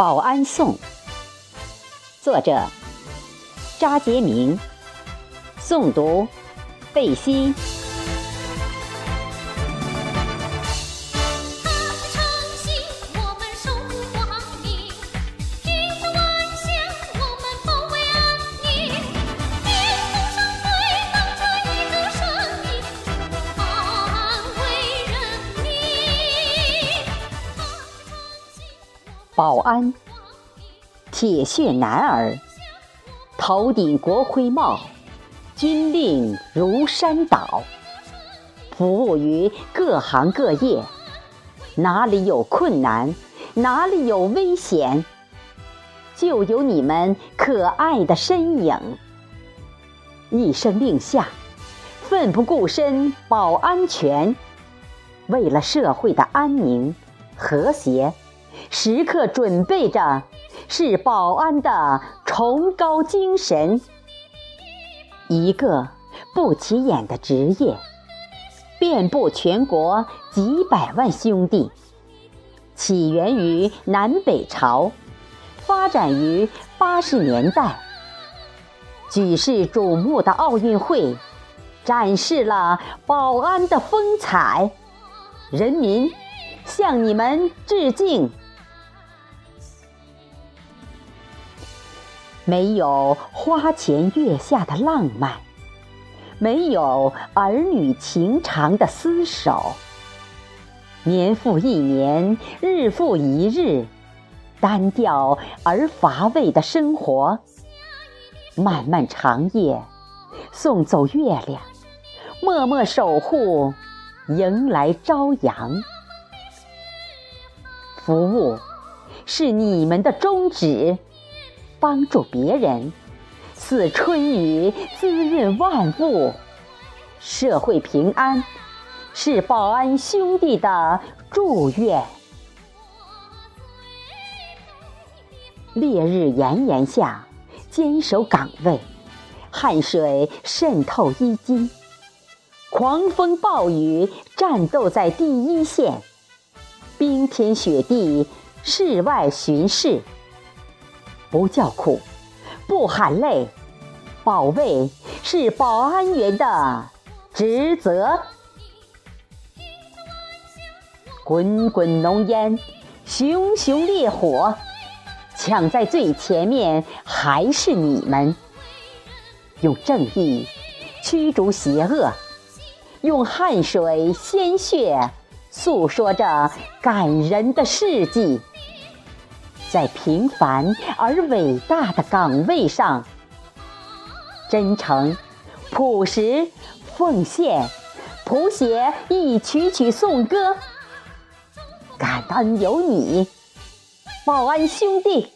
保安颂》，作者扎杰明，诵读贝西。保安，铁血男儿，头顶国徽帽，军令如山倒。服务于各行各业，哪里有困难，哪里有危险，就有你们可爱的身影。一声令下，奋不顾身保安全，为了社会的安宁和谐。时刻准备着，是保安的崇高精神。一个不起眼的职业，遍布全国几百万兄弟。起源于南北朝，发展于八十年代。举世瞩目的奥运会，展示了保安的风采。人民向你们致敬。没有花前月下的浪漫，没有儿女情长的厮守。年复一年，日复一日，单调而乏味的生活。漫漫长夜，送走月亮，默默守护，迎来朝阳。服务是你们的宗旨。帮助别人，似春雨滋润万物；社会平安，是保安兄弟的祝愿。烈日炎炎下，坚守岗位，汗水渗透衣襟；狂风暴雨，战斗在第一线；冰天雪地，室外巡视。不叫苦，不喊累，保卫是保安员的职责。滚滚浓烟，熊熊烈火，抢在最前面还是你们。用正义驱逐邪恶，用汗水鲜血诉说着感人的事迹。在平凡而伟大的岗位上，真诚、朴实、奉献，谱写一曲曲颂歌。感恩有你，保安兄弟。